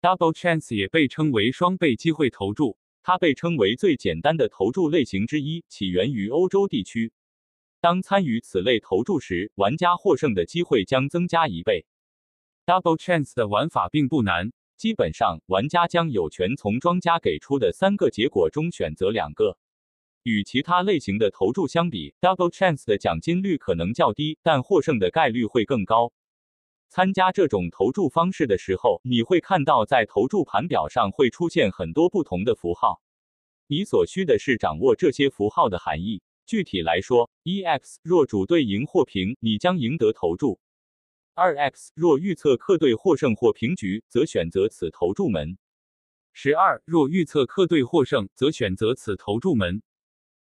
Double Chance 也被称为双倍机会投注，它被称为最简单的投注类型之一，起源于欧洲地区。当参与此类投注时，玩家获胜的机会将增加一倍。Double Chance 的玩法并不难，基本上玩家将有权从庄家给出的三个结果中选择两个。与其他类型的投注相比，Double Chance 的奖金率可能较低，但获胜的概率会更高。参加这种投注方式的时候，你会看到在投注盘表上会出现很多不同的符号。你所需的是掌握这些符号的含义。具体来说，一 x 若主队赢或平，你将赢得投注；二 x 若预测客队获胜或平局，则选择此投注门；十二若预测客队获胜，则选择此投注门。